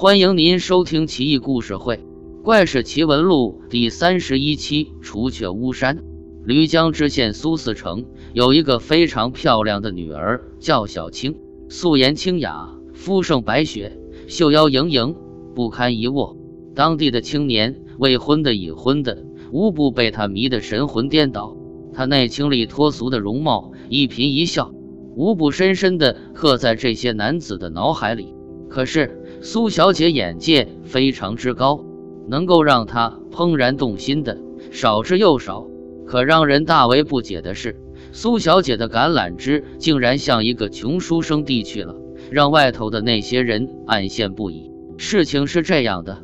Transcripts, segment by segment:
欢迎您收听《奇异故事会·怪事奇闻录》第三十一期《除却巫山》。漓江知县苏四成有一个非常漂亮的女儿，叫小青，素颜清雅，肤胜白雪，秀腰盈盈，不堪一握。当地的青年，未婚的、已婚的，无不被她迷得神魂颠倒。她那清丽脱俗的容貌，一颦一笑，无不深深地刻在这些男子的脑海里。可是。苏小姐眼界非常之高，能够让她怦然动心的少之又少。可让人大为不解的是，苏小姐的橄榄枝竟然向一个穷书生递去了，让外头的那些人暗羡不已。事情是这样的，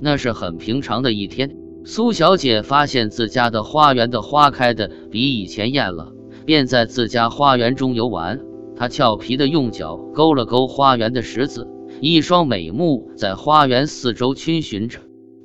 那是很平常的一天，苏小姐发现自家的花园的花开的比以前艳了，便在自家花园中游玩。她俏皮的用脚勾了勾花园的石子。一双美目在花园四周逡巡着，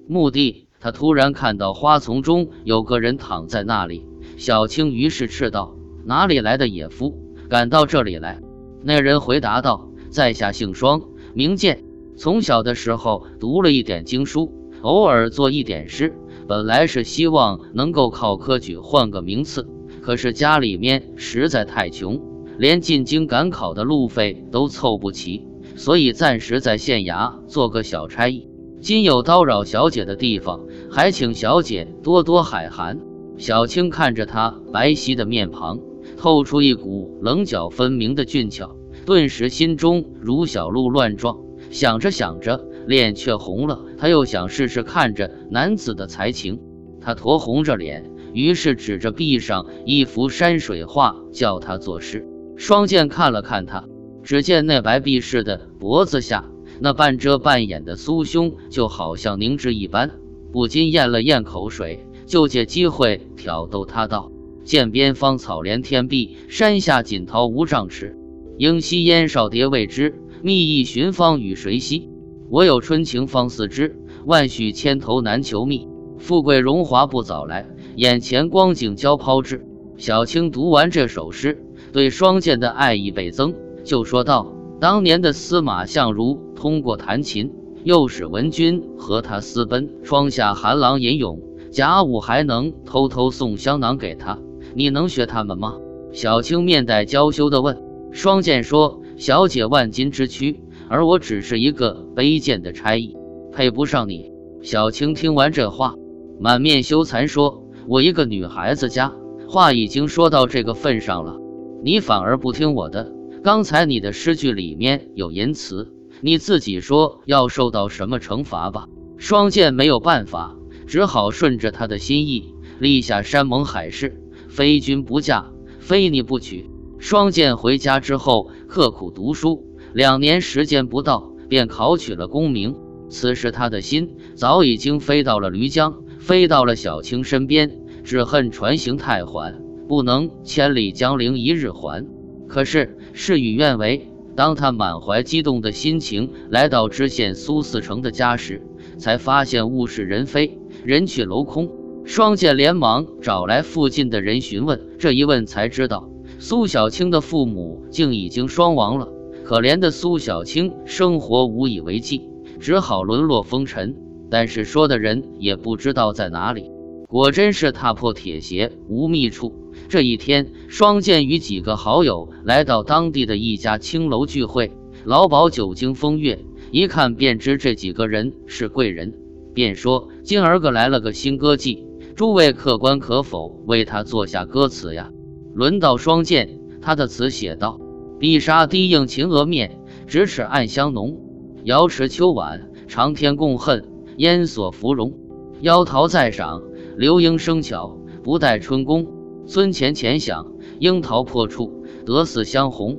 墓地。他突然看到花丛中有个人躺在那里。小青于是斥道：“哪里来的野夫，敢到这里来？”那人回答道：“在下姓双，名剑，从小的时候读了一点经书，偶尔做一点诗。本来是希望能够靠科举换个名次，可是家里面实在太穷，连进京赶考的路费都凑不齐。”所以暂时在县衙做个小差役。今有叨扰小姐的地方，还请小姐多多海涵。小青看着他白皙的面庞，透出一股棱角分明的俊俏，顿时心中如小鹿乱撞。想着想着，脸却红了。他又想试试看着男子的才情，他酡红着脸，于是指着壁上一幅山水画，叫他作诗。双剑看了看他。只见那白壁似的脖子下，那半遮半掩的酥胸，就好像凝脂一般，不禁咽了咽口水，就借机会挑逗他道：“涧边芳草连天碧，山下锦桃无丈尺。应惜烟少蝶未知，觅意寻芳与谁惜？我有春情方似知，万许千头难求觅。富贵荣华不早来，眼前光景交抛掷。”小青读完这首诗，对双剑的爱意倍增。就说道：“当年的司马相如通过弹琴，诱使文君和他私奔，窗下寒狼吟咏，贾武还能偷偷送香囊给他。你能学他们吗？”小青面带娇羞地问。双剑说：“小姐万金之躯，而我只是一个卑贱的差役，配不上你。”小青听完这话，满面羞惭说：“我一个女孩子家，话已经说到这个份上了，你反而不听我的。”刚才你的诗句里面有淫词，你自己说要受到什么惩罚吧？双剑没有办法，只好顺着他的心意，立下山盟海誓：非君不嫁，非你不娶。双剑回家之后，刻苦读书，两年时间不到，便考取了功名。此时他的心早已经飞到了漓江，飞到了小青身边，只恨船行太缓，不能千里江陵一日还。可是事与愿违，当他满怀激动的心情来到知县苏四成的家时，才发现物是人非，人去楼空。双剑连忙找来附近的人询问，这一问才知道，苏小青的父母竟已经双亡了。可怜的苏小青生活无以为继，只好沦落风尘。但是说的人也不知道在哪里，果真是踏破铁鞋无觅处。这一天，双剑与几个好友来到当地的一家青楼聚会。老鸨久经风月，一看便知这几个人是贵人，便说：“今儿个来了个新歌妓，诸位客官可否为他作下歌词呀？”轮到双剑，他的词写道：“碧纱低映秦娥面，咫尺暗香浓。瑶池秋晚，长天共恨，烟锁芙蓉。妖桃在赏，流莺生巧，不待春宫。”村前前响，樱桃破处，得似香红。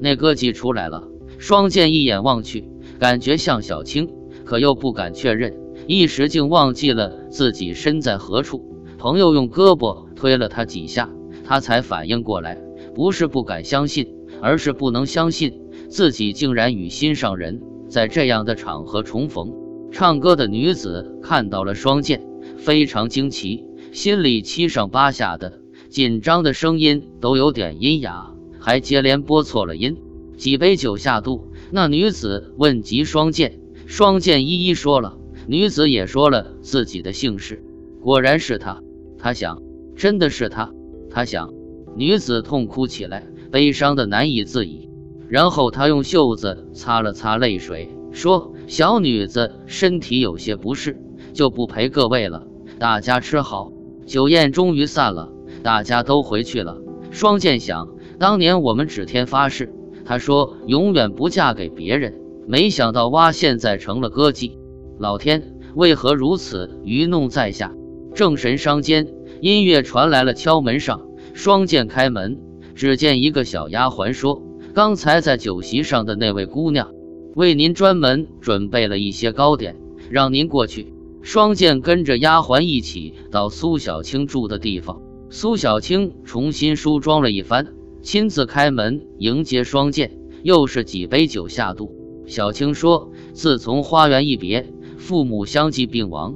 那歌妓出来了，双剑一眼望去，感觉像小青，可又不敢确认，一时竟忘记了自己身在何处。朋友用胳膊推了他几下，他才反应过来，不是不敢相信，而是不能相信自己竟然与心上人在这样的场合重逢。唱歌的女子看到了双剑，非常惊奇，心里七上八下的。紧张的声音都有点阴哑，还接连拨错了音。几杯酒下肚，那女子问及双剑，双剑一一说了，女子也说了自己的姓氏。果然是他，他想，真的是他，他想。女子痛哭起来，悲伤的难以自已。然后他用袖子擦了擦泪水，说：“小女子身体有些不适，就不陪各位了。大家吃好。”酒宴终于散了，大家都回去了。双剑想，当年我们指天发誓，他说永远不嫁给别人。没想到哇，现在成了歌妓。老天为何如此愚弄在下？正神商间，音乐传来了敲门声。双剑开门，只见一个小丫鬟说：“刚才在酒席上的那位姑娘，为您专门准备了一些糕点，让您过去。”双剑跟着丫鬟一起到苏小青住的地方。苏小青重新梳妆了一番，亲自开门迎接双剑，又是几杯酒下肚。小青说：“自从花园一别，父母相继病亡，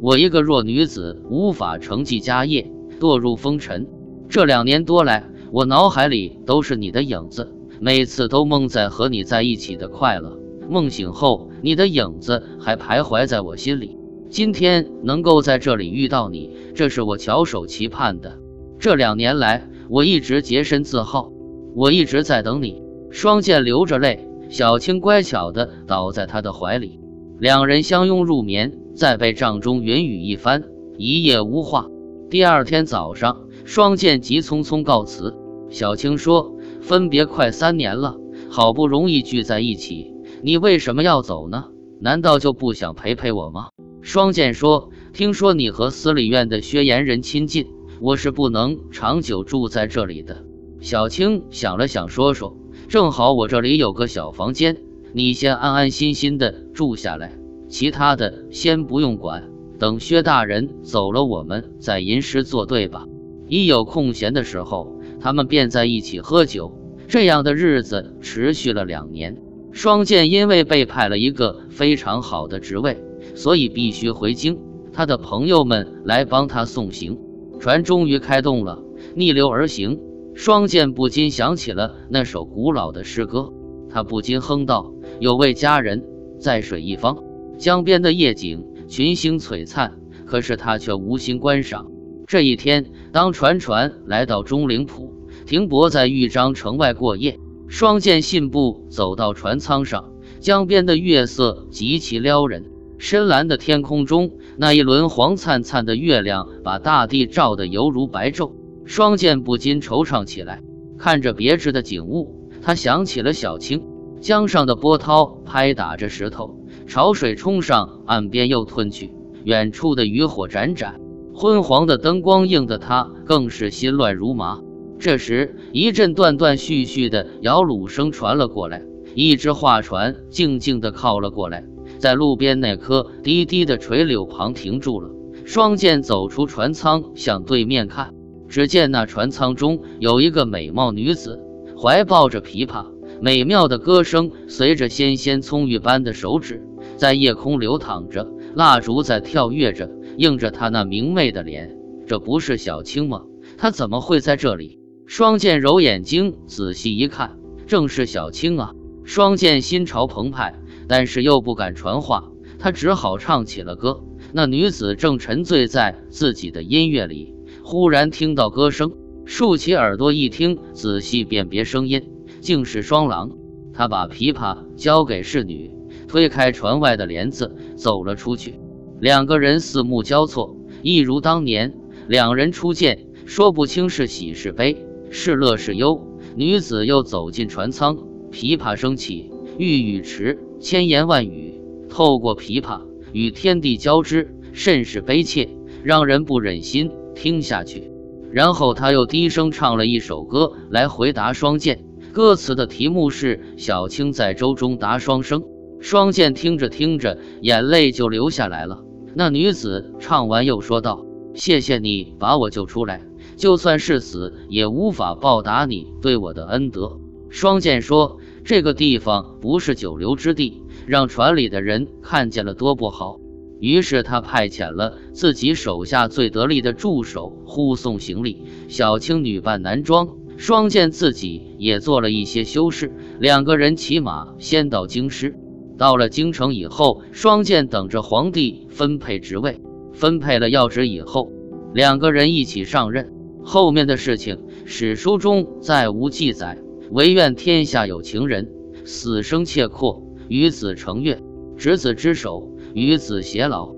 我一个弱女子无法承继家业，堕入风尘。这两年多来，我脑海里都是你的影子，每次都梦在和你在一起的快乐。梦醒后，你的影子还徘徊在我心里。今天能够在这里遇到你，这是我翘首期盼的。这两年来，我一直洁身自好，我一直在等你。”双剑流着泪。小青乖巧地倒在他的怀里，两人相拥入眠，在被帐中云雨一番，一夜无话。第二天早上，双剑急匆匆告辞。小青说：“分别快三年了，好不容易聚在一起，你为什么要走呢？难道就不想陪陪我吗？”双剑说：“听说你和司礼院的薛岩人亲近，我是不能长久住在这里的。”小青想了想，说说。正好我这里有个小房间，你先安安心心的住下来，其他的先不用管。等薛大人走了，我们再吟诗作对吧？一有空闲的时候，他们便在一起喝酒。这样的日子持续了两年。双剑因为被派了一个非常好的职位，所以必须回京。他的朋友们来帮他送行，船终于开动了，逆流而行。双剑不禁想起了那首古老的诗歌，他不禁哼道：“有位佳人在水一方，江边的夜景群星璀璨，可是他却无心观赏。”这一天，当船船来到钟灵浦，停泊在豫章城外过夜，双剑信步走到船舱上，江边的月色极其撩人，深蓝的天空中那一轮黄灿灿的月亮，把大地照得犹如白昼。双剑不禁惆怅起来，看着别致的景物，他想起了小青。江上的波涛拍打着石头，潮水冲上岸边又退去，远处的渔火盏盏，昏黄的灯光映得他更是心乱如麻。这时，一阵断断续续的摇橹声传了过来，一只画船静静地靠了过来，在路边那棵低低的垂柳旁停住了。双剑走出船舱，向对面看。只见那船舱中有一个美貌女子，怀抱着琵琶，美妙的歌声随着纤纤葱郁般的手指在夜空流淌着，蜡烛在跳跃着，映着她那明媚的脸。这不是小青吗？她怎么会在这里？双剑揉眼睛仔细一看，正是小青啊！双剑心潮澎湃，但是又不敢传话，他只好唱起了歌。那女子正沉醉在自己的音乐里。忽然听到歌声，竖起耳朵一听，仔细辨别声音，竟是双郎。他把琵琶交给侍女，推开船外的帘子，走了出去。两个人四目交错，一如当年。两人初见，说不清是喜是悲，是乐是忧。女子又走进船舱，琵琶声起，欲语迟，千言万语透过琵琶与天地交织，甚是悲切，让人不忍心。听下去，然后他又低声唱了一首歌来回答双剑。歌词的题目是“小青在舟中答双生”。双剑听着听着，眼泪就流下来了。那女子唱完又说道：“谢谢你把我救出来，就算是死，也无法报答你对我的恩德。”双剑说：“这个地方不是久留之地，让船里的人看见了多不好。”于是他派遣了自己手下最得力的助手护送行李。小青女扮男装，双剑自己也做了一些修饰。两个人骑马先到京师。到了京城以后，双剑等着皇帝分配职位，分配了要职以后，两个人一起上任。后面的事情史书中再无记载，唯愿天下有情人，死生契阔，与子成悦，执子之手，与子偕老。